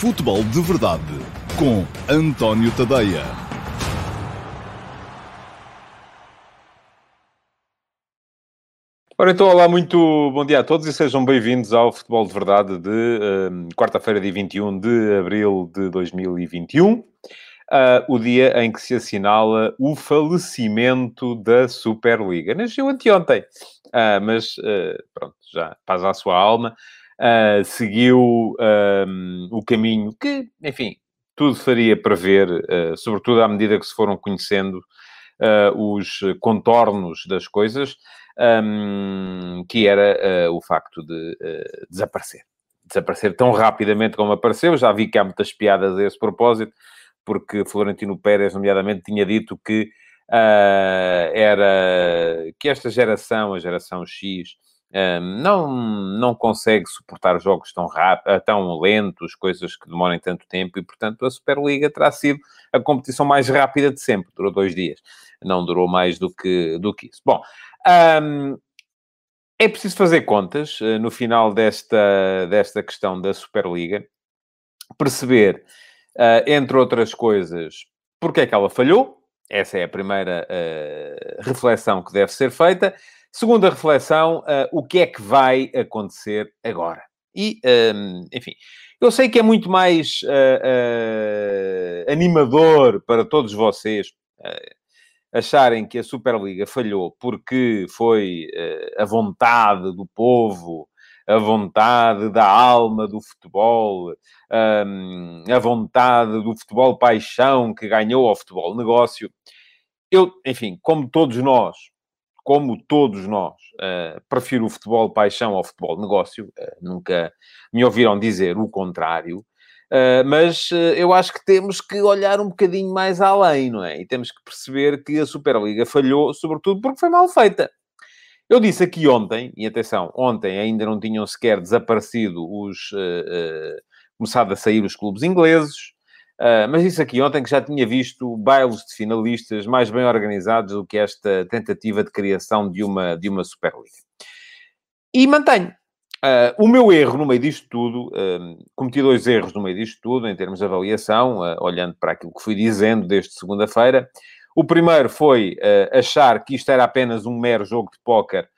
Futebol de Verdade com António Tadeia. Ora, então, olá, muito bom dia a todos e sejam bem-vindos ao Futebol de Verdade de uh, quarta-feira, dia 21 de abril de 2021, uh, o dia em que se assinala o falecimento da Superliga. Nasceu anteontem, uh, mas pronto, já paz à sua alma uh, seguiu o caminho que, enfim, tudo faria prever, uh, sobretudo à medida que se foram conhecendo uh, os contornos das coisas, um, que era o facto de desaparecer. Desaparecer tão rapidamente como apareceu. Já vi que há muitas piadas a esse propósito, porque Florentino Pérez, nomeadamente, tinha dito que era que esta geração, a geração X, não, não consegue suportar jogos tão rápidos, ah, tão lentos, coisas que demorem tanto tempo, e portanto a Superliga terá sido a competição mais rápida de sempre, durou dois dias, não durou mais do que, do que isso. Bom, um, é preciso fazer contas uh, no final desta, desta questão da Superliga, perceber, uh, entre outras coisas, porque é que ela falhou, essa é a primeira uh, reflexão que deve ser feita. Segunda reflexão, uh, o que é que vai acontecer agora? E, um, ehm, enfim, eu sei que é muito mais uh, uh, animador para todos vocês acharem que a Superliga falhou porque foi a vontade do povo, a vontade da alma do futebol, ehm, a vontade do futebol paixão que ganhou ao futebol negócio. Eu, enfim, como todos nós, como todos nós, uh, prefiro o futebol paixão ao futebol negócio. Uh, nunca me ouviram dizer o contrário. Uh, mas eu acho que temos que olhar um bocadinho mais além, não é? E temos que perceber que a Superliga falhou, sobretudo porque foi mal feita. Eu disse aqui ontem, e atenção, ontem ainda não tinham sequer desaparecido os... começado a sair os clubes ingleses, Uh, mas isso aqui ontem que já tinha visto bailes de finalistas mais bem organizados do que esta tentativa de criação de uma, de uma Superliga. E mantenho. Uh, o meu erro no meio disto tudo, uh, cometi dois erros no meio disto tudo, em termos de avaliação, olhando para aquilo que fui dizendo desde segunda-feira. O primeiro foi achar que isto era apenas um mero jogo de póquer,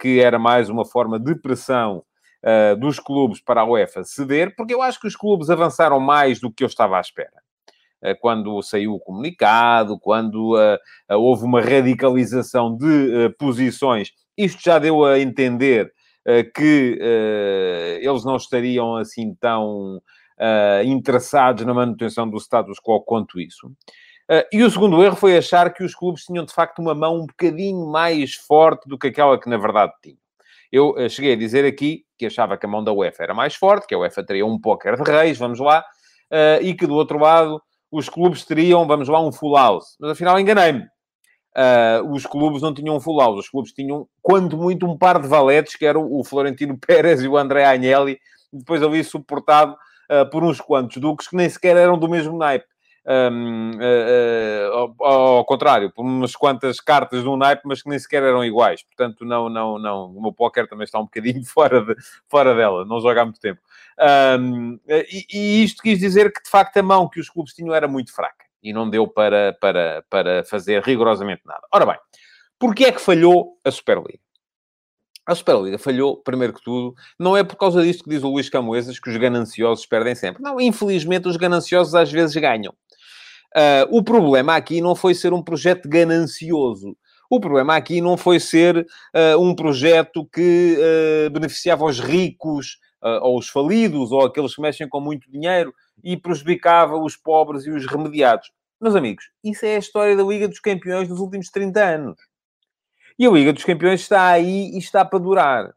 que era mais uma forma de pressão uh, dos clubes para a UEFA ceder, porque eu acho que os clubes avançaram mais do que eu estava à espera. Uh, quando saiu o comunicado, quando uh, houve uma radicalização de posições, isto já deu a entender que eles não estariam assim tão interessados na manutenção do status quo quanto isso. Uh, e o segundo erro foi achar que os clubes tinham, de facto, uma mão um bocadinho mais forte do que aquela que, na verdade, tinham. Eu uh, cheguei a dizer aqui que achava que a mão da UEFA era mais forte, que a UEFA teria um póquer de reis, vamos lá, uh, e que do outro lado os clubes teriam, vamos lá, um full house. Mas afinal enganei-me. Uh, os clubes não tinham um full house, os clubes tinham, quanto muito, um par de valetes, que eram o Florentino Pérez e o André Agnelli, depois ali suportado uh, por uns quantos duques que nem sequer eram do mesmo naipe um, uh, uh, ao, contrário, por umas quantas cartas de um naipe, mas que nem sequer eram iguais. Portanto, não, não, não. O meu póquer também está um bocadinho fora, de, fora dela, não joga há muito tempo. Um, e, e, isto quis dizer que, de facto, a mão que os clubes tinham era muito fraca e não deu para, para, para fazer rigorosamente nada. Ora bem, porquê é que falhou a Superliga? A Superliga falhou, primeiro que tudo, não é por causa disto que diz o Luís Camoesas que os gananciosos perdem sempre. Não, infelizmente os gananciosos às vezes ganham. Uh, o problema aqui não foi ser um projeto ganancioso. O problema aqui não foi ser uh, um projeto que uh, beneficiava os ricos, ou os falidos, ou aqueles que mexem com muito dinheiro, e prejudicava os pobres e os remediados. Meus amigos, isso é a história da Liga dos Campeões dos últimos 30 anos. E a Liga dos Campeões está aí e está para durar.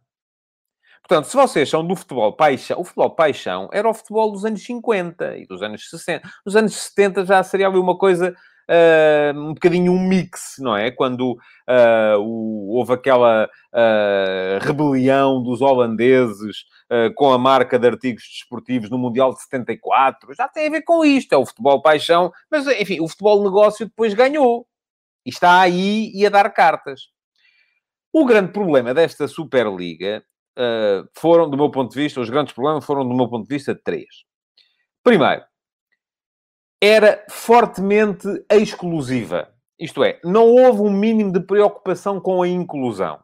Portanto, se vocês são do futebol paixão, o futebol paixão era o futebol dos anos 50 e dos anos 60. Nos anos 70 já seria uma coisa, uh, um bocadinho um mix, não é? Quando uh, o, houve aquela uh, rebelião dos holandeses com a marca de artigos desportivos no Mundial de 74. Já tem a ver com isto, é o futebol paixão. Mas, enfim, o futebol negócio depois ganhou. E está aí e a dar cartas. O grande problema desta Superliga uh, foram, do meu ponto de vista, os grandes problemas foram, do meu ponto de vista, três. Primeiro, era fortemente exclusiva. Isto é, não houve um mínimo de preocupação com a inclusão.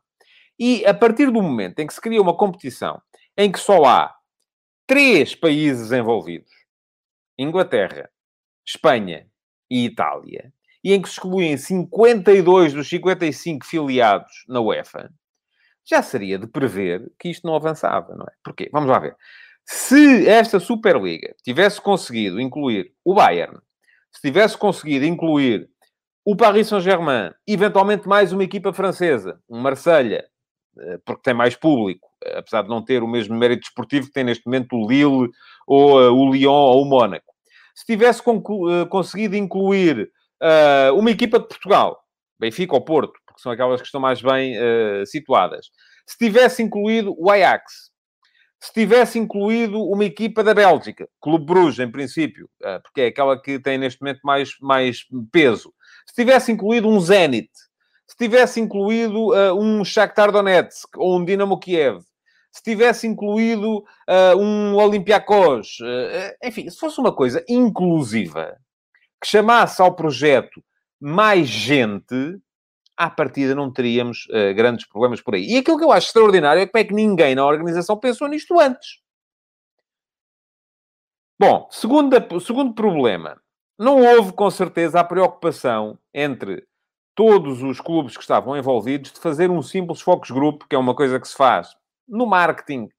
E a partir do momento em que se cria uma competição em que só há três países envolvidos, Inglaterra, Espanha e Itália, e em que se excluem 52 dos 55 filiados na UEFA, já seria de prever que isto não avançava, não é? Porquê? Vamos lá ver. Se esta Superliga tivesse conseguido incluir o Bayern, se tivesse conseguido incluir o Paris Saint-Germain, eventualmente mais uma equipa francesa, um Marselha, eh, porque tem mais público, eh, apesar de não ter o mesmo mérito desportivo que tem neste momento o Lille, ou uh, o Lyon, ou o Mónaco. Se tivesse conseguido incluir uma equipa de Portugal, Benfica ou Porto, porque são aquelas que estão mais bem uh, situadas. Se tivesse incluído o Ajax, se tivesse incluído uma equipa da Bélgica, Clube Bruges, em princípio, uh, porque é aquela que tem neste momento mais, mais peso. Se tivesse incluído um Zenit, se tivesse incluído uh, um Shakhtar Donetsk ou um Dinamo Kiev, se tivesse incluído um Olympiacos, enfim, se fosse uma coisa inclusiva, que chamasse ao projeto mais gente, à partida não teríamos uh, grandes problemas por aí. E aquilo que eu acho extraordinário é como é que ninguém na organização pensou nisto antes. Bom, segunda, segundo problema. Não houve, com certeza, a preocupação entre todos os clubes que estavam envolvidos de fazer um simples focus group, que é uma coisa que se faz no marketing.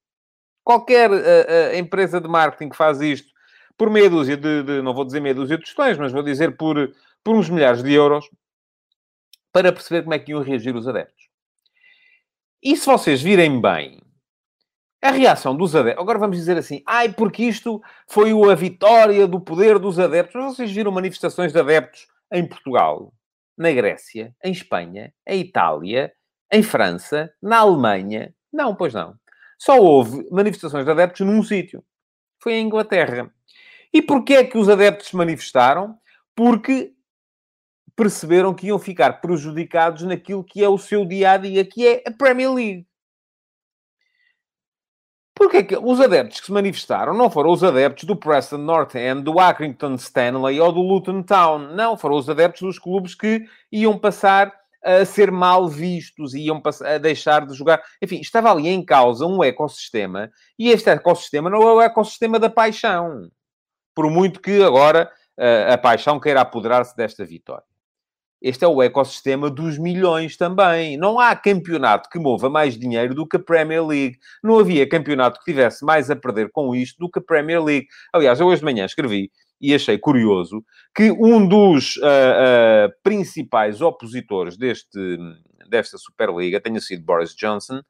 Qualquer uh, uh, empresa de marketing que faz isto por meia dúzia de, de, não vou dizer meia dúzia de tostões, mas vou dizer por, por uns milhares de euros, para perceber como é que iam reagir os adeptos. E se vocês virem bem, a reação dos adeptos... Agora vamos dizer assim, ai, porque isto foi a vitória do poder dos adeptos. Mas vocês viram manifestações de adeptos em Portugal, na Grécia, em Espanha, em Itália, em França, na Alemanha? Não, pois não. Só houve manifestações de adeptos num sítio. Foi em Inglaterra. E porquê é que os adeptos se manifestaram? Porque perceberam que iam ficar prejudicados naquilo que é o seu dia-a-dia, que é a Premier League. Porquê que os adeptos que se manifestaram não foram os adeptos do Preston North End, do Accrington Stanley ou do Luton Town. Não, foram os adeptos dos clubes que iam passar a ser mal vistos, iam a deixar de jogar. Enfim, estava ali em causa um ecossistema e este ecossistema não é o ecossistema da paixão por muito que agora uh, a paixão queira apoderar-se desta vitória. Este é o ecossistema dos milhões também. Não há campeonato que mova mais dinheiro do que a Premier League. Não havia campeonato que tivesse mais a perder com isto do que a Premier League. Aliás, eu hoje de manhã escrevi e achei curioso que um dos uh, uh, principais opositores deste, desta Superliga tenha sido Boris Johnson.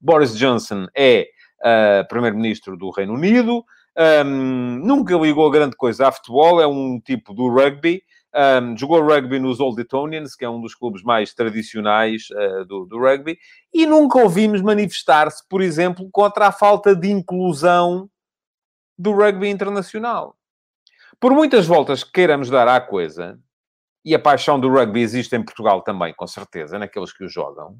Boris Johnson é uh, primeiro-ministro do Reino Unido, um, nunca ligou grande coisa a futebol, é um tipo do rugby. Um, jogou rugby nos Old Etonians, que é um dos clubes mais tradicionais uh, do, do, rugby, e nunca ouvimos manifestar-se, por exemplo, contra a falta de inclusão do rugby internacional. Por muitas voltas que queiramos dar à coisa, e a paixão do rugby existe em Portugal também, com certeza, naqueles que o jogam,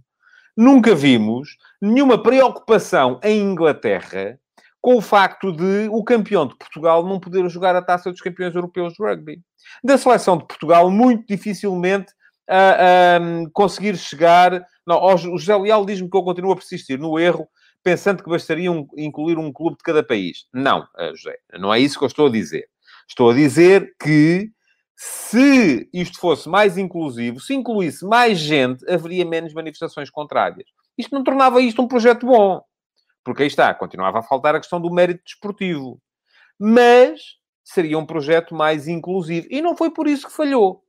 nunca vimos nenhuma preocupação em Inglaterra com o facto de o campeão de Portugal não poder jogar a taça dos campeões europeus de rugby. Da seleção de Portugal, muito dificilmente uh, conseguir chegar. Não, o José Leal diz-me que eu continuo a persistir no erro, pensando que bastaria um, incluir um clube de cada país. Não, uh, José, não é isso que eu estou a dizer. Estou a dizer que se isto fosse mais inclusivo, se incluísse mais gente, haveria menos manifestações contrárias. Isto não tornava isto um projeto bom. Porque aí está, continuava a faltar a questão do mérito desportivo. Mas seria um projeto mais inclusivo. E não foi por isso que falhou.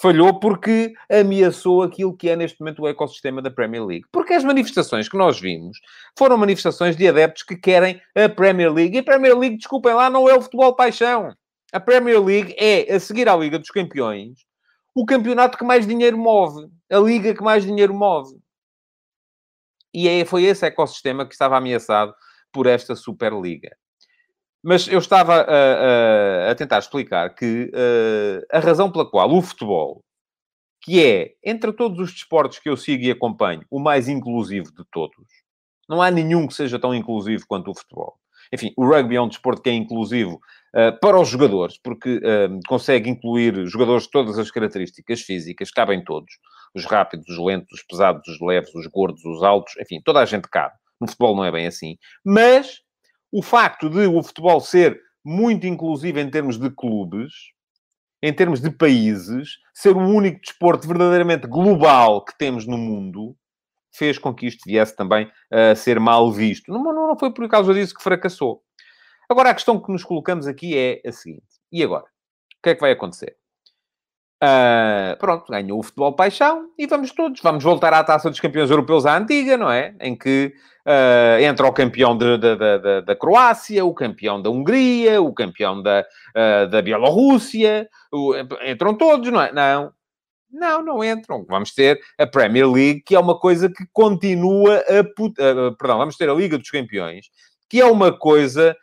Falhou porque ameaçou aquilo que é neste momento o ecossistema da Premier League. Porque as manifestações que nós vimos foram manifestações de adeptos que querem a Premier League. E a Premier League, desculpem lá, não é o futebol paixão. A Premier League é, a seguir à Liga dos Campeões, o campeonato que mais dinheiro move. A liga que mais dinheiro move. E é, foi esse ecossistema que estava ameaçado por esta Superliga. Mas eu estava a, a, a tentar explicar que uh, a razão pela qual o futebol, que é, entre todos os desportos que eu sigo e acompanho, o mais inclusivo de todos, não há nenhum que seja tão inclusivo quanto o futebol. Enfim, o rugby é um desporto que é inclusivo uh, para os jogadores, porque uh, consegue incluir jogadores de todas as características físicas, cabem todos. Os rápidos, os lentos, os pesados, os leves, os gordos, os altos, enfim, toda a gente cabe. No futebol não é bem assim. Mas o facto de o futebol ser muito inclusivo em termos de clubes, em termos de países, ser o único desporto verdadeiramente global que temos no mundo, fez com que isto viesse também a ser mal visto. Não, não foi por causa disso que fracassou. Agora, a questão que nos colocamos aqui é a seguinte: e agora? O que é que vai acontecer? Uh, pronto, ganhou o futebol paixão e vamos todos, vamos voltar à taça dos campeões europeus à antiga, não é? Em que uh, entra o campeão de, de, de, da Croácia, o campeão da Hungria, o campeão da, uh, da Bielorrússia, entram todos, não é? Não, não, não entram. Vamos ter a Premier League, que é uma coisa que continua a. Uh, perdão, vamos ter a Liga dos Campeões, que é uma coisa.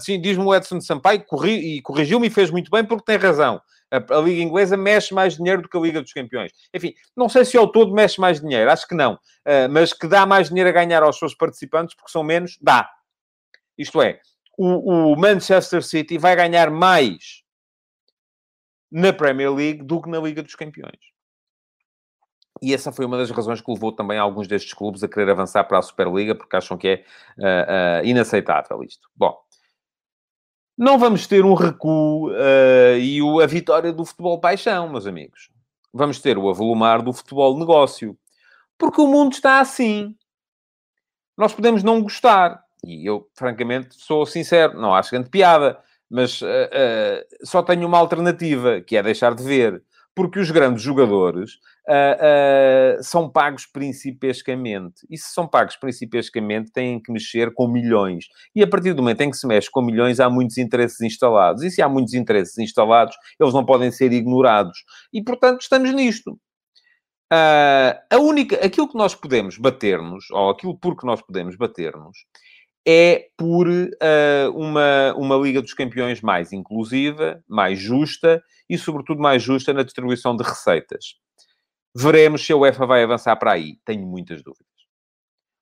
Sim, diz-me o Edson Sampaio, corri, e corrigiu-me e fez muito bem, porque tem razão. A, Liga Inglesa mexe mais dinheiro do que a Liga dos Campeões. Enfim, não sei se ao todo mexe mais dinheiro, acho que não. Uh, mas que dá mais dinheiro a ganhar aos seus participantes, porque são menos, dá. Isto é, o, o Manchester City vai ganhar mais na Premier League do que na Liga dos Campeões. E essa foi uma das razões que levou também alguns destes clubes a querer avançar para a Superliga, porque acham que é uh, uh, inaceitável isto. Bom, não vamos ter um recuo uh, e o, a vitória do futebol paixão, meus amigos. Vamos ter o avolumar do futebol negócio. Porque o mundo está assim. Nós podemos não gostar. E eu, francamente, sou sincero, não acho grande piada mas uh, uh, só tenho uma alternativa, que é deixar de ver. Porque os grandes jogadores uh, são pagos principescamente. E se são pagos principescamente, têm que mexer com milhões. E a partir do momento em que se mexe com milhões, há muitos interesses instalados. E se há muitos interesses instalados, eles não podem ser ignorados. E, portanto, estamos nisto. a única, aquilo que nós podemos bater-nos, ou aquilo por que nós podemos bater-nos, é por uh, uma, uma Liga dos Campeões mais inclusiva, mais justa e, sobretudo, mais justa na distribuição de receitas. Veremos se a UEFA vai avançar para aí. Tenho muitas dúvidas.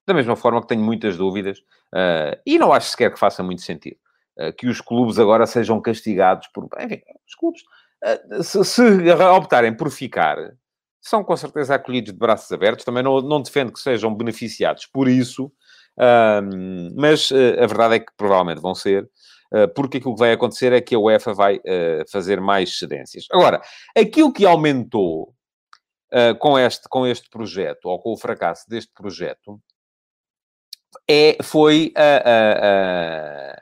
Da mesma forma que tenho muitas dúvidas, uh, e não acho sequer que faça muito sentido, uh, que os clubes agora sejam castigados por. Enfim, os clubes, se, se optarem por ficar, são com certeza acolhidos de braços abertos. Também não, não defendo que sejam beneficiados por isso, um, mas uh, a verdade é que provavelmente vão ser, uh, porque aquilo que vai acontecer é que a UEFA vai uh, fazer mais cedências. Agora, aquilo que aumentou com, este, com este projeto, ou com o fracasso deste projeto, é, foi a, a,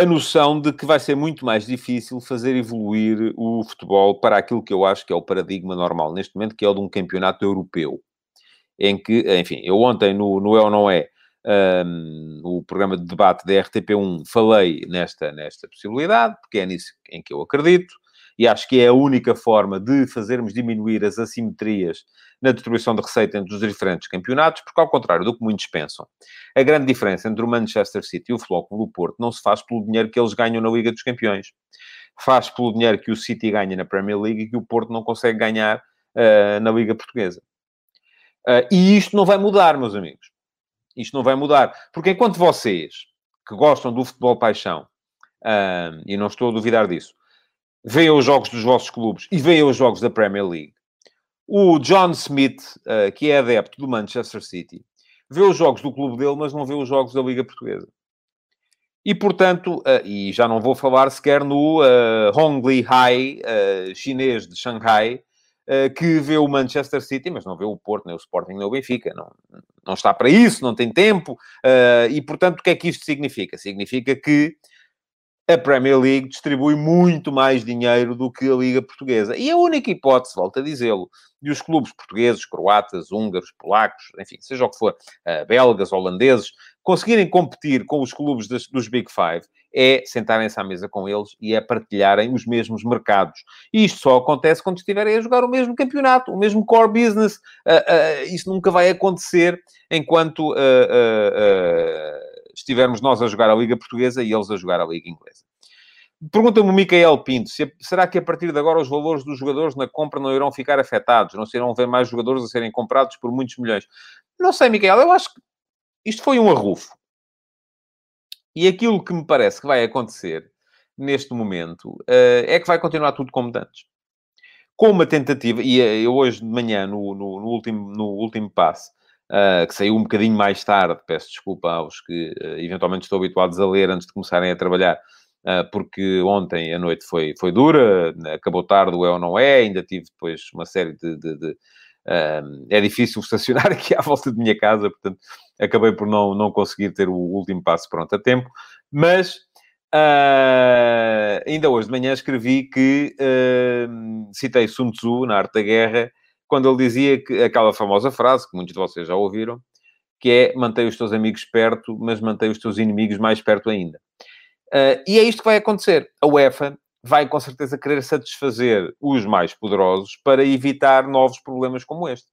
a, a noção de que vai ser muito mais difícil fazer evoluir o futebol para aquilo que eu acho que é o paradigma normal neste momento, que é o de um campeonato europeu em que, enfim, eu ontem no, no É ou Não É, um, o programa de debate da RTP1, falei nesta, nesta possibilidade, porque é nisso em que eu acredito, e acho que é a única forma de fazermos diminuir as assimetrias na distribuição de receita entre os diferentes campeonatos, porque, ao contrário do que muitos pensam, a grande diferença entre o Manchester City e o Clube do Porto não se faz pelo dinheiro que eles ganham na Liga dos Campeões. Faz pelo dinheiro que o City ganha na Premier League e que o Porto não consegue ganhar uh, na Liga Portuguesa. Uh, e isto não vai mudar, meus amigos. Isto não vai mudar. Porque enquanto vocês, que gostam do futebol paixão, uh, e não estou a duvidar disso, veem os jogos dos vossos clubes e veem os jogos da Premier League, o John Smith, uh, que é adepto do Manchester City, vê os jogos do clube dele, mas não vê os jogos da Liga Portuguesa. E, portanto, e já não vou falar sequer no uh, Hongli Hai, uh, chinês de Xangai, que vê o Manchester City, mas não vê o Porto, nem o Sporting, nem o Benfica. Não, não está para isso, não tem tempo. Uh, e, portanto, o que é que isto significa? Significa que a Premier League distribui muito mais dinheiro do que a Liga Portuguesa. E a única hipótese, volto a dizê-lo, de os clubes portugueses, croatas, húngaros, polacos, enfim, seja o que for, uh, belgas, holandeses, conseguirem competir com os clubes das, dos Big Five é sentarem-se à mesa com eles e é partilharem os mesmos mercados. E isto só acontece quando estiverem a jogar o mesmo campeonato, o mesmo core business. Uh, uh, isso nunca vai acontecer enquanto uh, estivermos nós a jogar a Liga Portuguesa e eles a jogar a Liga Inglesa. Pergunta-me o Micael Pinto, se, será que a partir de agora os valores dos jogadores na compra não irão ficar afetados? Não serão ver mais jogadores a serem comprados por muitos milhões? Não sei, Micael, eu acho que isto foi um arrufo. E aquilo que me parece que vai acontecer neste momento, uh, é que vai continuar tudo como antes. Com uma tentativa, e eu hoje de manhã, no, no, no último, no último passo, uh, que saiu um bocadinho mais tarde, peço desculpa aos que uh, eventualmente estão habituados a ler antes de começarem a trabalhar, porque ontem a noite foi, foi dura, acabou tarde o é ou não é, ainda tive depois uma série de, de, de é difícil estacionar aqui à volta de minha casa, portanto, acabei por não, não conseguir ter o último passo pronto a tempo. Mas uh, ainda hoje de manhã escrevi que uh, citei Sun Tzu na Arte da Guerra, quando ele dizia que aquela famosa frase, que muitos de vocês já ouviram, que é mantém os teus amigos perto, mas mantém os teus inimigos mais perto ainda. Uh, e é isto que vai acontecer. A UEFA vai com certeza querer satisfazer os mais poderosos para evitar novos problemas como este.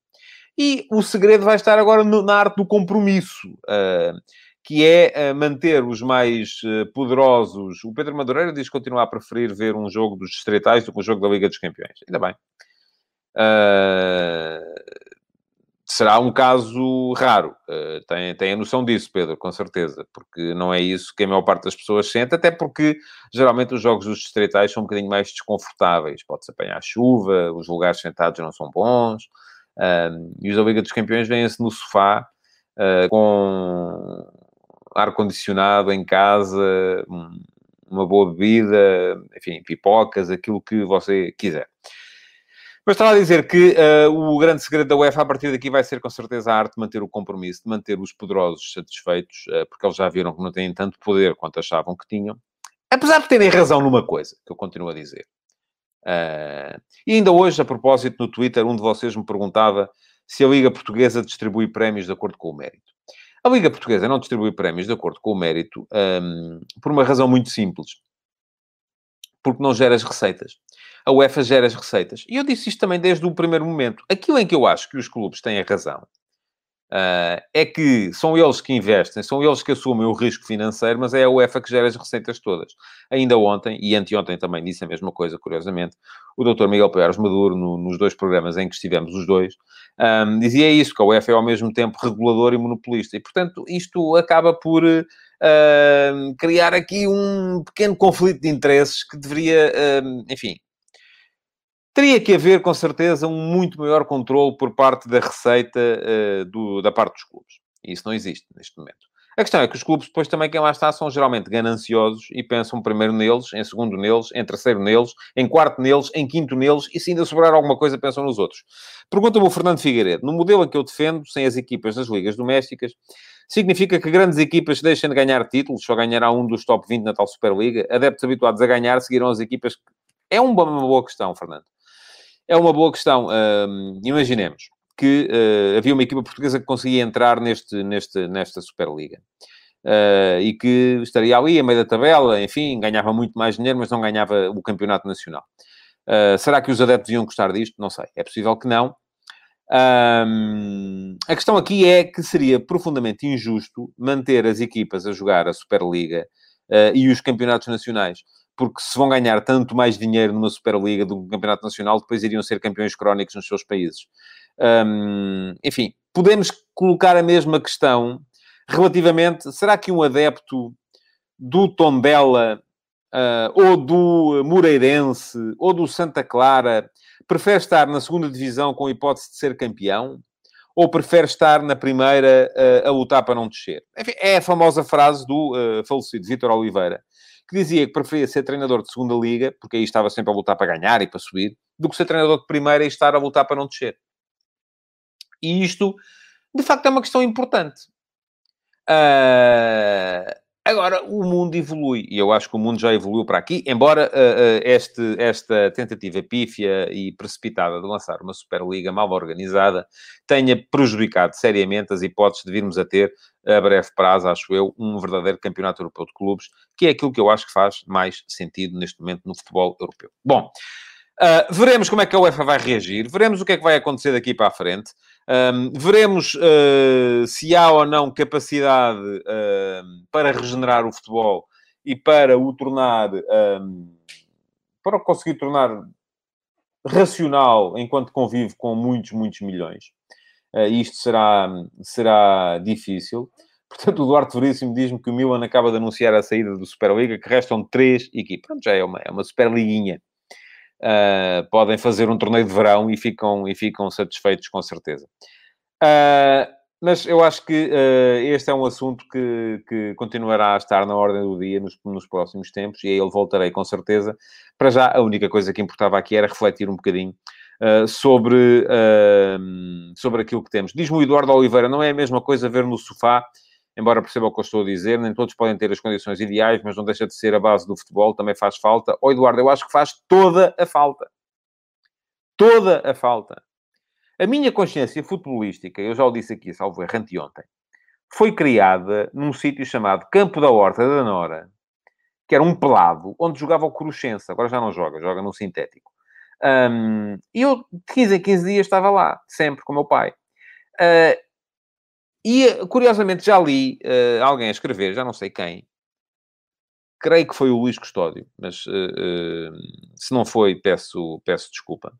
E o segredo vai estar agora no, na arte do compromisso, uh, que é uh, manter os mais uh, poderosos. O Pedro Madureira diz que continua a preferir ver um jogo dos estreitais do que um jogo da Liga dos Campeões. Ainda bem será um caso raro. Uh, tem, tem a noção disso, Pedro, com certeza, porque não é isso que a maior parte das pessoas sente, até porque geralmente os jogos dos distritais são um bocadinho mais desconfortáveis. Pode-se apanhar chuva, os lugares sentados não são bons, uh, e os da Liga dos Campeões vêm-se no sofá uh, com ar-condicionado em casa, uma boa bebida, enfim, pipocas, aquilo que você quiser. Mas estava a dizer que uh, o grande segredo da UEFA a partir daqui vai ser com certeza a arte de manter o compromisso, de manter os poderosos satisfeitos, uh, porque eles já viram que não têm tanto poder quanto achavam que tinham. Apesar de terem razão numa coisa, que eu continuo a dizer. Uh, e ainda hoje, a propósito, no Twitter, um de vocês me perguntava se a Liga Portuguesa distribui prémios de acordo com o mérito. A Liga Portuguesa não distribui prémios de acordo com o mérito um, por uma razão muito simples. Porque não gera as receitas a UEFA gera as receitas. E eu disse isto também desde o primeiro momento. Aquilo em que eu acho que os clubes têm a razão uh, é que são eles que investem, são eles que assumem o risco financeiro, mas é a UEFA que gera as receitas todas. Ainda ontem, e anteontem também disse a mesma coisa, curiosamente, o Dr. Miguel Paiares Maduro, no, nos dois programas em que estivemos os dois, um, dizia isso, que a UEFA é ao mesmo tempo regulador e monopolista. E, portanto, isto acaba por... Uh, criar aqui um pequeno conflito de interesses que deveria, uh, enfim, Teria que haver, com certeza, um muito maior controle por parte da receita uh, do, da parte dos clubes. Isso não existe neste momento. A questão é que os clubes, depois também, quem lá está, são geralmente gananciosos e pensam primeiro neles, em segundo neles, em terceiro neles, em quarto neles, em quinto neles e se ainda sobrar alguma coisa, pensam nos outros. Pergunta-me o Fernando Figueiredo. No modelo em que eu defendo, sem as equipas das ligas domésticas, significa que grandes equipas deixem de ganhar títulos, só ganhará um dos top 20 na tal Superliga? Adeptos habituados a ganhar seguirão as equipas... É uma boa questão, Fernando. É uma boa questão. Imaginemos que uh, havia uma equipa portuguesa que conseguia entrar neste, neste, nesta Superliga. Uh, e que estaria ali, a meio da tabela, enfim, ganhava muito mais dinheiro, mas não ganhava o campeonato nacional. Uh, será que os adeptos iam gostar disto? Não sei. É possível que não. Um, a questão aqui é que seria profundamente injusto manter as equipas a jogar a Superliga uh, e os campeonatos nacionais porque se vão ganhar tanto mais dinheiro numa Superliga do que Campeonato Nacional, depois iriam ser campeões crónicos nos seus países. Um, enfim, podemos colocar a mesma questão relativamente, será que um adepto do Tondela uh, ou do Moreirense ou do Santa Clara prefere estar na segunda divisão com a hipótese de ser campeão? Ou prefere estar na primeira uh, a lutar para não descer? Enfim, é a famosa frase do uh, falecido Vítor Oliveira, que dizia que preferia ser treinador de segunda liga, porque aí estava sempre a lutar para ganhar e para subir, do que ser treinador de primeira e estar a lutar para não descer. E isto, de facto, é uma questão importante. Uh, Agora, o mundo evolui, e eu acho que o mundo já evoluiu para aqui, embora uh, uh, este, esta tentativa pífia e precipitada de lançar uma Superliga mal organizada tenha prejudicado seriamente as hipóteses de virmos a ter, a breve prazo, acho eu, um verdadeiro campeonato europeu de clubes, que é aquilo que eu acho que faz mais sentido neste momento no futebol europeu. Bom, uh, veremos como é que a UEFA vai reagir, veremos o que é que vai acontecer daqui para a frente. Um, veremos uh, se há ou não capacidade uh, para regenerar o futebol e para o tornar, um, para conseguir tornar racional enquanto convive com muitos, muitos milhões. Uh, isto será, será difícil. Portanto, o Duarte Veríssimo diz-me que o Milan acaba de anunciar a saída do Superliga, que restam três equipas. Pronto, já é uma, é uma Superliguinha. Uh, podem fazer um torneio de verão e ficam, e ficam satisfeitos, com certeza. Uh, mas eu acho que uh, este é um assunto que, que, continuará a estar na ordem do dia nos, nos, próximos tempos e aí ele voltarei com certeza. Para já, a única coisa que importava aqui era refletir um bocadinho uh, sobre, uh, sobre aquilo que temos. Diz-me o Eduardo Oliveira, não é a mesma coisa ver no sofá, embora perceba o que eu estou a dizer, nem todos podem ter as condições ideais, mas não deixa de ser a base do futebol, também faz falta. Ó oh, Eduardo, eu acho que faz toda a falta. Toda a falta. A minha consciência futebolística, eu já o disse aqui, salvo erro, anteontem, foi criada num sítio chamado Campo da Horta da Nora, que era um pelado, onde jogava o Cruxense. Agora já não joga, joga no sintético. Um, e eu, de 15 em 15 dias, estava lá, sempre, com o meu pai. Uh, e, curiosamente, já li uh, alguém a escrever, já não sei quem, creio que foi o Luís Custódio, mas uh, se não foi, peço, peço desculpa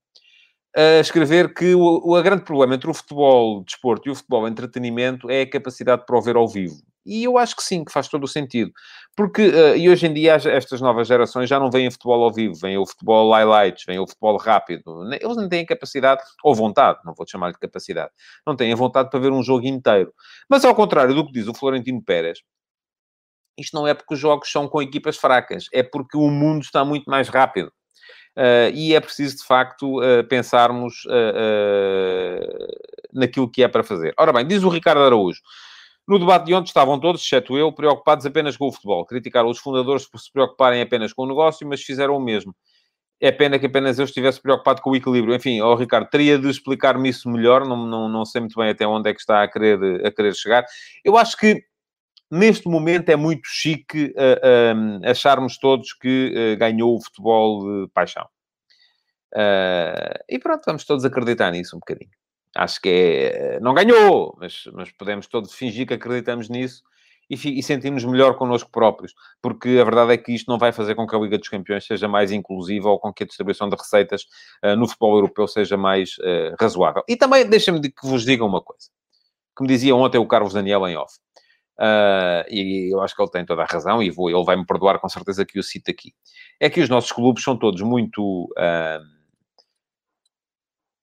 a escrever que o, o grande problema entre o futebol de desporto e o futebol de entretenimento é a capacidade para o ver ao vivo. E eu acho que sim, que faz todo o sentido. Porque, uh, e hoje em dia, estas novas gerações já não veem futebol ao vivo, vêm o futebol highlights, vêm o futebol rápido. Eles não têm capacidade, ou vontade, não vou chamar de capacidade, não têm a vontade para ver um jogo inteiro. Mas, ao contrário do que diz o Florentino Pérez, isto não é porque os jogos são com equipas fracas, é porque o mundo está muito mais rápido. Uh, e é preciso, de facto, uh, pensarmos uh, naquilo que é para fazer. Ora bem, diz o Ricardo Araújo. No debate de ontem estavam todos, exceto eu, preocupados apenas com o futebol. Criticaram os fundadores por se preocuparem apenas com o negócio, mas fizeram o mesmo. É pena que apenas eu estivesse preocupado com o equilíbrio. Enfim, oh, Ricardo, teria de explicar-me isso melhor. Não, não, não sei muito bem até onde é que está a querer, a querer chegar. Eu acho que neste momento é muito chique uh, uh, acharmos todos que uh, ganhou o futebol de paixão. e pronto, vamos todos acreditar nisso um bocadinho. Acho que é. Não ganhou, mas, mas podemos todos fingir que acreditamos nisso e, e sentimos melhor connosco próprios, porque a verdade é que isto não vai fazer com que a Liga dos Campeões seja mais inclusiva ou com que a distribuição de receitas no futebol europeu seja mais razoável. E também deixem-me que vos diga uma coisa, que me dizia ontem o Carlos Daniel em off. Uh, e eu acho que ele tem toda a razão, e vou, ele vai me perdoar com certeza que o cito aqui. É que os nossos clubes são todos muito uh,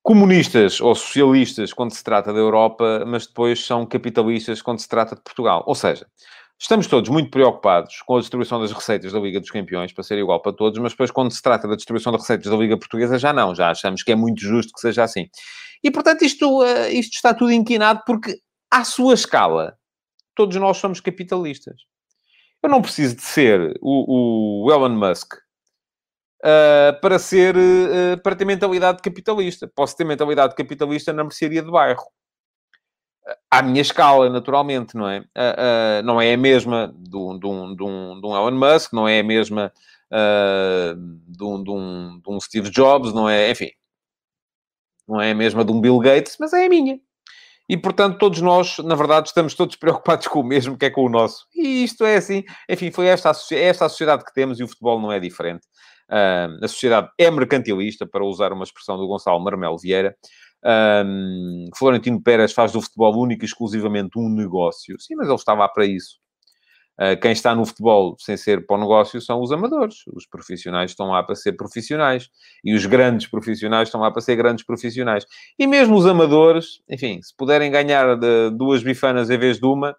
comunistas ou socialistas quando se trata da Europa, mas depois são capitalistas quando se trata de Portugal. Ou seja, estamos todos muito preocupados com a distribuição das receitas da Liga dos Campeões, para ser igual para todos, mas depois quando se trata da distribuição de receitas da Liga Portuguesa, já não, já achamos que é muito justo que seja assim. E portanto, isto, uh, isto está tudo inquinado porque, à sua escala, todos nós somos capitalistas. Eu não preciso de ser o, o Elon Musk uh, para ser uh, para ter mentalidade capitalista. Posso ter mentalidade capitalista na mercearia de bairro. À minha escala, naturalmente, não é? Uh, não é a mesma de um, de, um, de, um, de um Elon Musk, não é a mesma de um, de, um, de um Steve Jobs, não é? Enfim, não é a mesma de um Bill Gates, mas é a minha. E, portanto, todos nós, na verdade, estamos todos preocupados com o mesmo, que é com o nosso. E isto é assim. Enfim, foi esta a, é esta a sociedade que temos e o futebol não é diferente. Uh, a sociedade é mercantilista, para usar uma expressão do Gonçalo Marmelo Vieira. Um, Florentino Pérez faz do futebol único e exclusivamente um negócio. Sim, mas ele estava para isso. Uh, quem está no futebol sem ser para o negócio são os amadores. Os profissionais estão lá para ser profissionais. E os grandes profissionais estão lá para ser grandes profissionais. E mesmo os amadores, enfim, se puderem ganhar duas bifanas em vez de uma,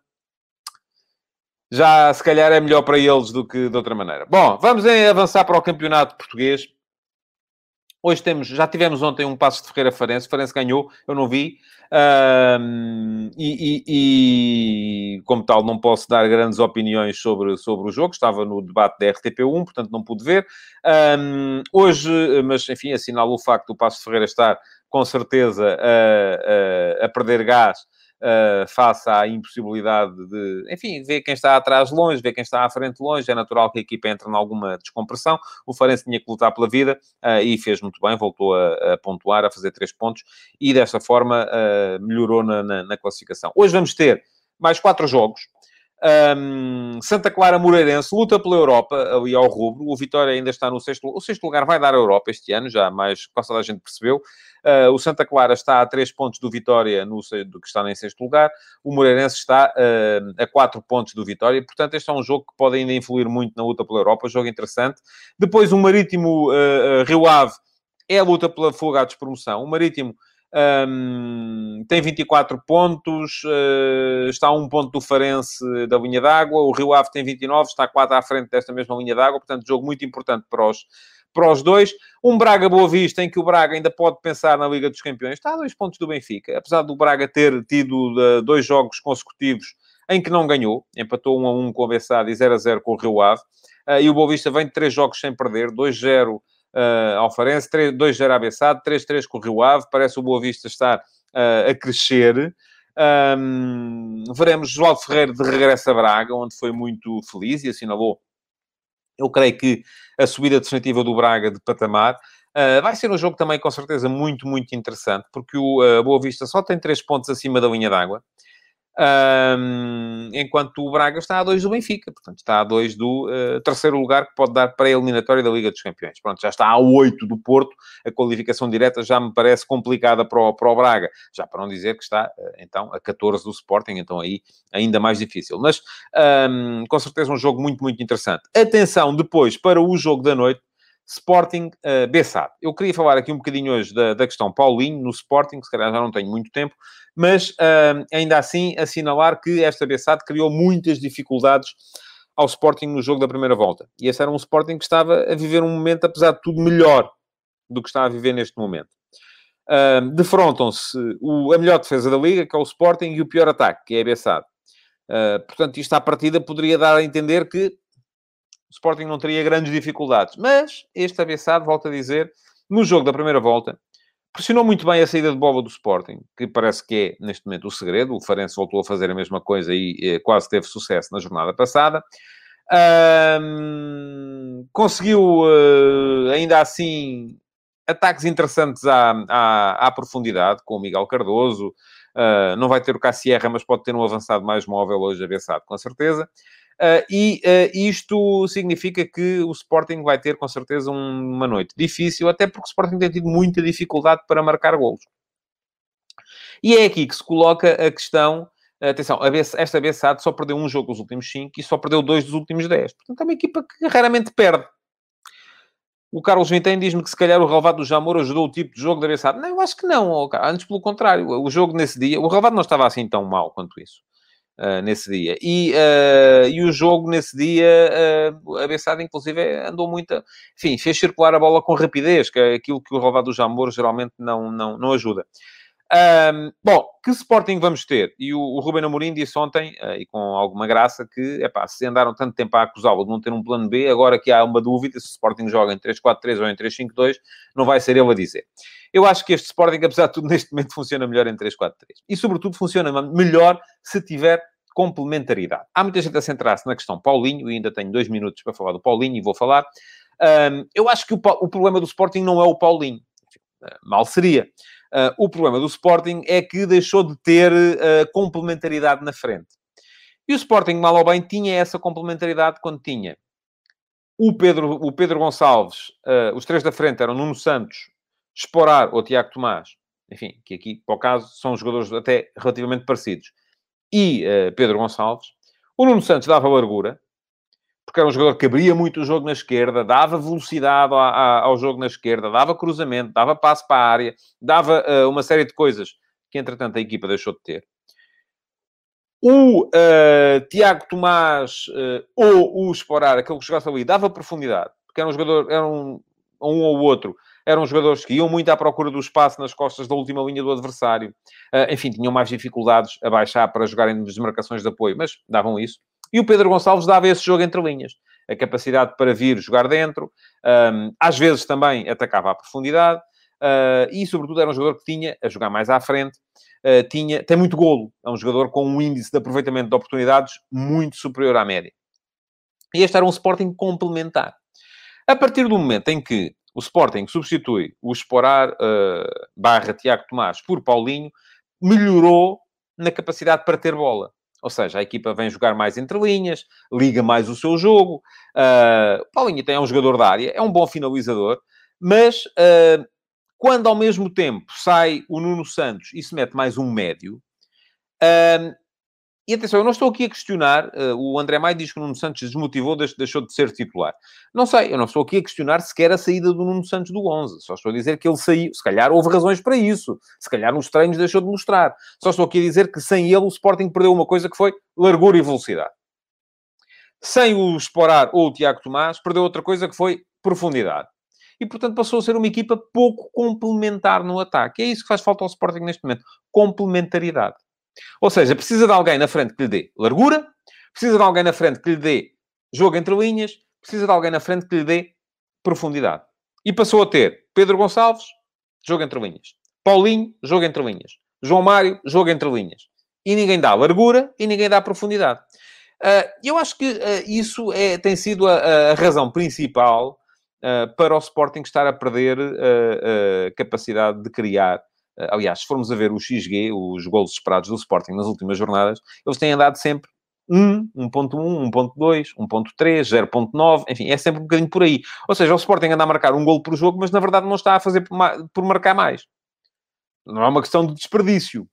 já se calhar é melhor para eles do que de outra maneira. Bom, vamos avançar para o campeonato português. Hoje temos, já tivemos ontem um passo de Ferreira Farense. Farense ganhou, eu não vi. Um, e, e, e, como tal, não posso dar grandes opiniões sobre, sobre o jogo. Estava no debate da RTP1, portanto não pude ver. Um, hoje, mas enfim, assinalo o facto do Passo de Ferreira estar com certeza a, a, a perder gás uh, face à impossibilidade de, enfim, ver quem está atrás longe, ver quem está à frente longe. É natural que a equipa entre em alguma descompressão. O Farense tinha que lutar pela vida uh, e fez muito bem, voltou a, a, pontuar, a fazer três pontos e desta forma uh, melhorou na, na, na classificação. Hoje vamos ter mais quatro jogos. Um, Santa Clara Moreirense luta pela Europa, ali ao rubro. O Vitória ainda está no sexto lugar. O sexto lugar vai dar a Europa este ano, já mais quase a gente percebeu. Uh, o Santa Clara está a 3 pontos do Vitória, no, que está em sexto lugar. O Moreirense está uh, a 4 pontos do Vitória. Portanto, este é um jogo que pode ainda influir muito na luta pela Europa. Jogo interessante. Depois, o Marítimo uh, Rio Ave é a luta pela fuga à despromoção. O Marítimo um, tem 24 pontos, uh, está a um ponto do Farense da linha d'água. O Rio Ave tem 29, está quase à frente desta mesma linha d'água. Portanto, jogo muito importante para os, para os dois. Um Braga Boa Vista, em que o Braga ainda pode pensar na Liga dos Campeões. Está a dois pontos do Benfica. Apesar do Braga ter tido uh, dois jogos consecutivos em que não ganhou. Empatou 1 a 1 com o Bessade e 0 a 0 com o Rio Ave. Uh, e o Boa Vista vem de três jogos sem perder. 2-0 uh, ao Farense, 2-0 à Bessade, 3-3 com o Rio Ave. Parece o Boa Vista estar uh, a crescer. Um, veremos João Ferreira de regresso a Braga, onde foi muito feliz e assinalou, eu creio que a subida definitiva do Braga de patamar. Uh, vai ser um jogo também, com certeza, muito, muito interessante, porque o uh, Boa Vista só tem três pontos acima da linha d'água. Um, enquanto o Braga está a 2 do Benfica, portanto está a 2 do uh, terceiro lugar que pode dar para a eliminatória da Liga dos Campeões. Pronto, já está a 8 do Porto, a qualificação direta já me parece complicada para o, para o Braga, já para não dizer que está uh, então a 14 do Sporting, então aí ainda mais difícil. Mas um, com certeza um jogo muito, muito interessante. Atenção depois para o jogo da noite, Sporting uh, Bessade. Eu queria falar aqui um bocadinho hoje da, da questão Paulinho no Sporting, se calhar já não tenho muito tempo, mas uh, ainda assim assinalar que esta Bessade criou muitas dificuldades ao Sporting no jogo da primeira volta. E esse era um Sporting que estava a viver um momento, apesar de tudo, melhor do que está a viver neste momento. Uh, defrontam-se a melhor defesa da Liga, que é o Sporting, e o pior ataque, que é a Bessade. Uh, portanto, isto à partida poderia dar a entender que o Sporting não teria grandes dificuldades. Mas este avançado, volto a dizer, no jogo da primeira volta, pressionou muito bem a saída de bola do Sporting, que parece que é, neste momento, o segredo. O Farense voltou a fazer a mesma coisa e eh, quase teve sucesso na jornada passada. Um, conseguiu, uh, ainda assim, ataques interessantes à, à, à, profundidade, com o Miguel Cardoso. Uh, não vai ter o Cassierra, mas pode ter um avançado mais móvel hoje, avançado, com certeza. Uh, e uh, isto significa que o Sporting vai ter, com certeza, um, uma noite difícil, até porque o Sporting tem tido muita dificuldade para marcar golos. E é aqui que se coloca a questão. Atenção, esta BSAD só perdeu um jogo dos últimos 5 e só perdeu dois dos últimos 10. Portanto, é uma equipa que raramente perde. O Carlos Vintém diz-me que se calhar o relevado do Jamor ajudou o tipo de jogo da BSAD. Não, eu acho que não. Antes, pelo contrário. O jogo nesse dia... O relevado não estava assim tão mal quanto isso uh, nesse dia. E, uh, e o jogo nesse dia, uh, a Bessada, inclusive, andou muito. Enfim, fez circular a bola com rapidez, que é aquilo que o Rovado do Jamor geralmente não, não, não ajuda. Um, bom, que Sporting vamos ter? E o, o Ruben Amorim disse ontem, uh, e com alguma graça, que epá, se andaram tanto tempo a acusá-lo de não ter um plano B, agora que há uma dúvida se o Sporting joga em 3-4-3 ou em 3-5-2, não vai ser ele a dizer. Eu acho que este Sporting, apesar de tudo, neste momento funciona melhor em 3-4-3. E, sobretudo, funciona melhor se tiver complementaridade. Há muita gente a centrar-se na questão Paulinho, e ainda tenho dois minutos para falar do Paulinho, e vou falar. Um, eu acho que o, o problema do Sporting não é o Paulinho. Mal seria. Uh, o problema do Sporting é que deixou de ter uh, complementaridade na frente. E o Sporting, mal ou bem, tinha essa complementaridade quando tinha o Pedro, o Pedro Gonçalves, uh, os três da frente eram Nuno Santos, Esporar ou Tiago Tomás, enfim, que aqui, para o caso, são jogadores até relativamente parecidos, e Pedro Gonçalves. O Nuno Santos dava largura, porque era um jogador que abria muito o jogo na esquerda, dava velocidade ao, jogo na esquerda, dava cruzamento, dava passo para a área, dava uh, uma série de coisas que, entretanto, a equipa deixou de ter. O uh, Tiago Tomás uh, ou o Esporar, aquele que jogasse ali, dava profundidade, porque era um jogador, era um, um ou outro, eram jogadores que iam muito à procura do espaço nas costas da última linha do adversário. Uh, enfim, tinham mais dificuldades a baixar para jogarem desmarcações de apoio, mas davam isso. E o Pedro Gonçalves dava esse jogo entre linhas. A capacidade para vir jogar dentro, um, às vezes também atacava à profundidade, uh, e sobretudo era um jogador que tinha, a jogar mais à frente, uh, tinha, tem muito golo. É um jogador com um índice de aproveitamento de oportunidades muito superior à média. E este era um Sporting complementar. A partir do momento em que o Sporting substitui o Esporar uh, barra Tiago Tomás por Paulinho, melhorou na capacidade para ter bola. Ou seja, a equipa vem jogar mais entre linhas, liga mais o seu jogo. Uh, Paulinho tem é um jogador da área, é um bom finalizador, mas uh, quando ao mesmo tempo sai o Nuno Santos e se mete mais um médio, uh, e atenção, eu não estou aqui a questionar, uh, o André Maia diz que o Nuno Santos desmotivou, deixou de ser titular. Não sei, eu não estou aqui a questionar sequer a saída do Nuno Santos do 11. Só estou a dizer que ele saiu. Se calhar houve razões para isso. Se calhar nos treinos deixou de mostrar. Só estou aqui a dizer que sem ele o Sporting perdeu uma coisa que foi largura e velocidade. Sem o Esporar ou o Tiago Tomás, perdeu outra coisa que foi profundidade. E, portanto, passou a ser uma equipa pouco complementar no ataque. É isso que faz falta ao Sporting neste momento. Complementaridade. Ou seja, precisa de alguém na frente que lhe dê largura, precisa de alguém na frente que lhe dê jogo entre linhas, precisa de alguém na frente que lhe dê profundidade. E passou a ter Pedro Gonçalves, jogo entre linhas. Paulinho, jogo entre linhas. João Mário, jogo entre linhas. E ninguém dá largura e ninguém dá profundidade. Uh, eu acho que uh, isso é, tem sido a, a razão principal uh, para o Sporting estar a perder capacidade de criar aliás, se formos a ver o XG, os golos esperados do Sporting nas últimas jornadas, eles têm andado sempre 1, 1.1, 1.2, 1.3, 0.9, enfim, é sempre um bocadinho por aí. Ou seja, o Sporting anda a marcar um golo por jogo, mas na verdade não está a fazer por marcar mais. Não é uma questão de desperdício.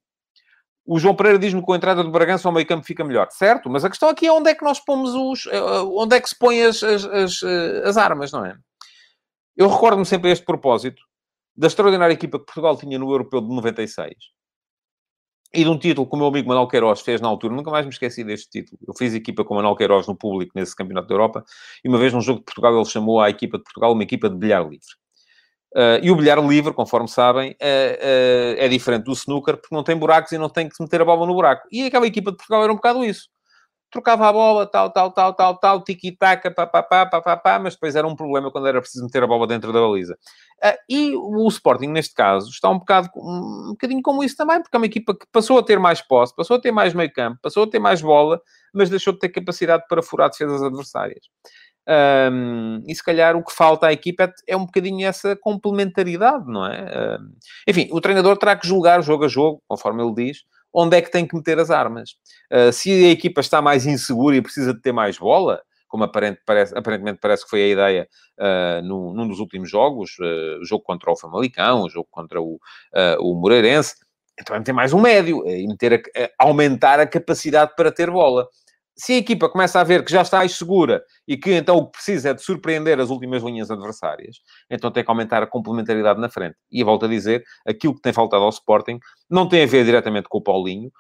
O João Pereira diz-me que com a entrada do Bragança ao meio campo fica melhor. Certo, mas a questão aqui é onde é que nós pomos os... Eh, onde é que se põe as, as, as, eh, as armas, não é? Eu recordo-me sempre a este propósito da extraordinária equipa que Portugal tinha no Europeu de 96 e de um título que o meu amigo Manuel Queiroz fez na altura, nunca mais me esqueci deste título. Eu fiz equipa com o Manuel Queiroz no público nesse Campeonato da Europa e uma vez num jogo de Portugal ele chamou a equipa de Portugal uma equipa de bilhar livre. Uh, e o bilhar livre, conforme sabem, é, é, é diferente do snooker porque não tem buracos e não tem que se meter a bola no buraco. E aquela equipa de Portugal era um bocado isso trocava a bola, tal, tal, tal, tal, tal, tiki-taka, papapá, papapá, mas depois era um problema quando era preciso meter a bola dentro da baliza. Uh, e o Sporting, neste caso, está um bocado, um bocadinho como isso também, porque é uma equipa que passou a ter mais posse, passou a ter mais meio campo, passou a ter mais bola, mas deixou de ter capacidade para furar defesas adversárias. Um, e se calhar o que falta à equipa é, é um bocadinho essa complementaridade, não é? Um, enfim, o treinador terá que julgar jogo a jogo, conforme ele diz, onde é que tem que meter as armas. Uh, se a equipa está mais insegura e precisa de ter mais bola, como aparente, parece, aparentemente parece que foi a ideia uh, no, num dos últimos jogos, uh, o jogo contra o Famalicão, o jogo contra o, o Moreirense, então é meter mais um médio e meter a, aumentar a capacidade para ter bola se a equipa começa a ver que já está mais segura e que então o que precisa é de surpreender as últimas linhas adversárias, então tem que aumentar a complementaridade na frente. E volto a dizer, aquilo que tem faltado ao Sporting não tem a ver diretamente com o Paulinho,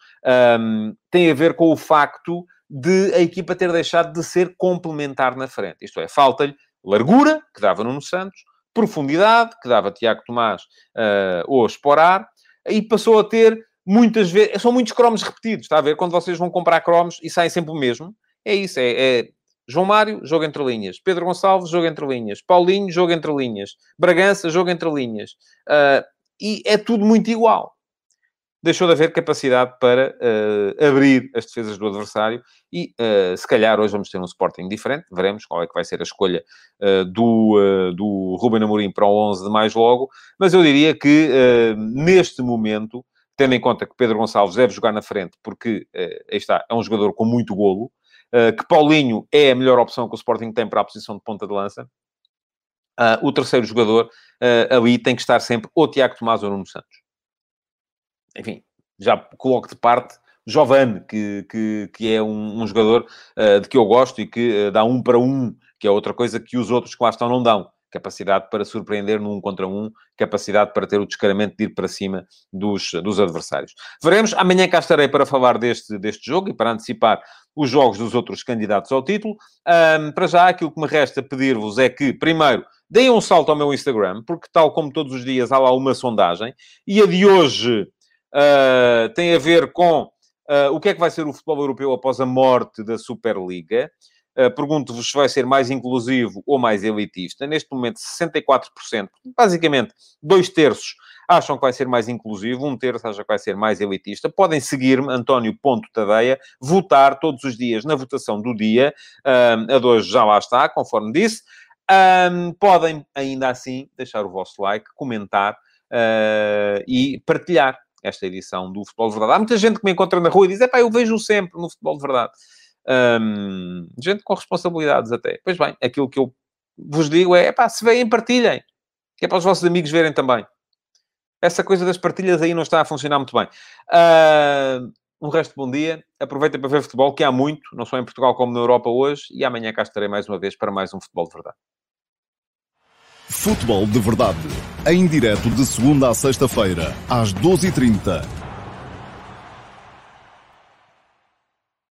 um, tem a ver com o facto de a equipa ter deixado de ser complementar na frente. Isto é, falta-lhe largura, que dava Nuno Santos, profundidade, que dava Tiago Tomás uh, ou Esporar, e passou a ter muitas vezes, são muitos cromos repetidos, está a ver? Quando vocês vão comprar cromos e saem sempre o mesmo, é isso, é, é João Mário, jogo entre linhas. Pedro Gonçalves, jogo entre linhas. Paulinho, jogo entre linhas. Bragança, jogo entre linhas. Uh, e é tudo muito igual. Deixou de haver capacidade para uh, abrir as defesas do adversário e, uh, se calhar, hoje vamos ter um Sporting diferente. Veremos qual é que vai ser a escolha do, do Ruben Amorim para o 11 de mais logo. Mas eu diria que, neste momento, tendo em conta que Pedro Gonçalves deve jogar na frente, porque, uh, aí está, é um jogador com muito golo, uh, que Paulinho é a melhor opção que o Sporting tem para a posição de ponta de lança, uh, o terceiro jogador ali tem que estar sempre ou Tiago Tomás ou Nuno Santos. Enfim, já coloco de parte Giovanni, que, que, que é um, um jogador de que eu gosto e que dá um para um, que é outra coisa que os outros que lá estão não dão capacidade para surpreender num contra um, capacidade para ter o descaramento de ir para cima dos, dos adversários. Veremos. Amanhã cá estarei para falar deste, deste jogo e para antecipar os jogos dos outros candidatos ao título. Um, para já, aquilo que me resta pedir-vos é que, primeiro, deem um salto ao meu Instagram, porque tal como todos os dias há lá uma sondagem, e a de hoje uh, tem a ver com uh, o que é que vai ser o futebol europeu após a morte da Superliga. Uh, Pergunto-vos se vai ser mais inclusivo ou mais elitista. Neste momento, 64%, basicamente dois terços, acham que vai ser mais inclusivo, um terço acha que vai ser mais elitista. Podem seguir-me, António Ponto Tadeia, votar todos os dias na votação do dia. Uh, a hoje já lá está, conforme disse. Podem, ainda assim, deixar o vosso like, comentar uh, e partilhar esta edição do Futebol de Verdade. Há muita gente que me encontra na rua e diz, é pá, eu vejo sempre no Futebol de Verdade. Um, gente com responsabilidades até. Pois bem, aquilo que eu vos digo é, pá, se veem, partilhem. Que é para os vossos amigos verem também. Essa coisa das partilhas aí não está a funcionar muito bem. Uh, um resto de bom dia. Aproveita para ver futebol, que há muito, não só em Portugal como na Europa hoje. E amanhã cá estarei mais uma vez para mais um Futebol de Verdade. Futebol de Verdade. Em direto de segunda a sexta-feira, às 12h30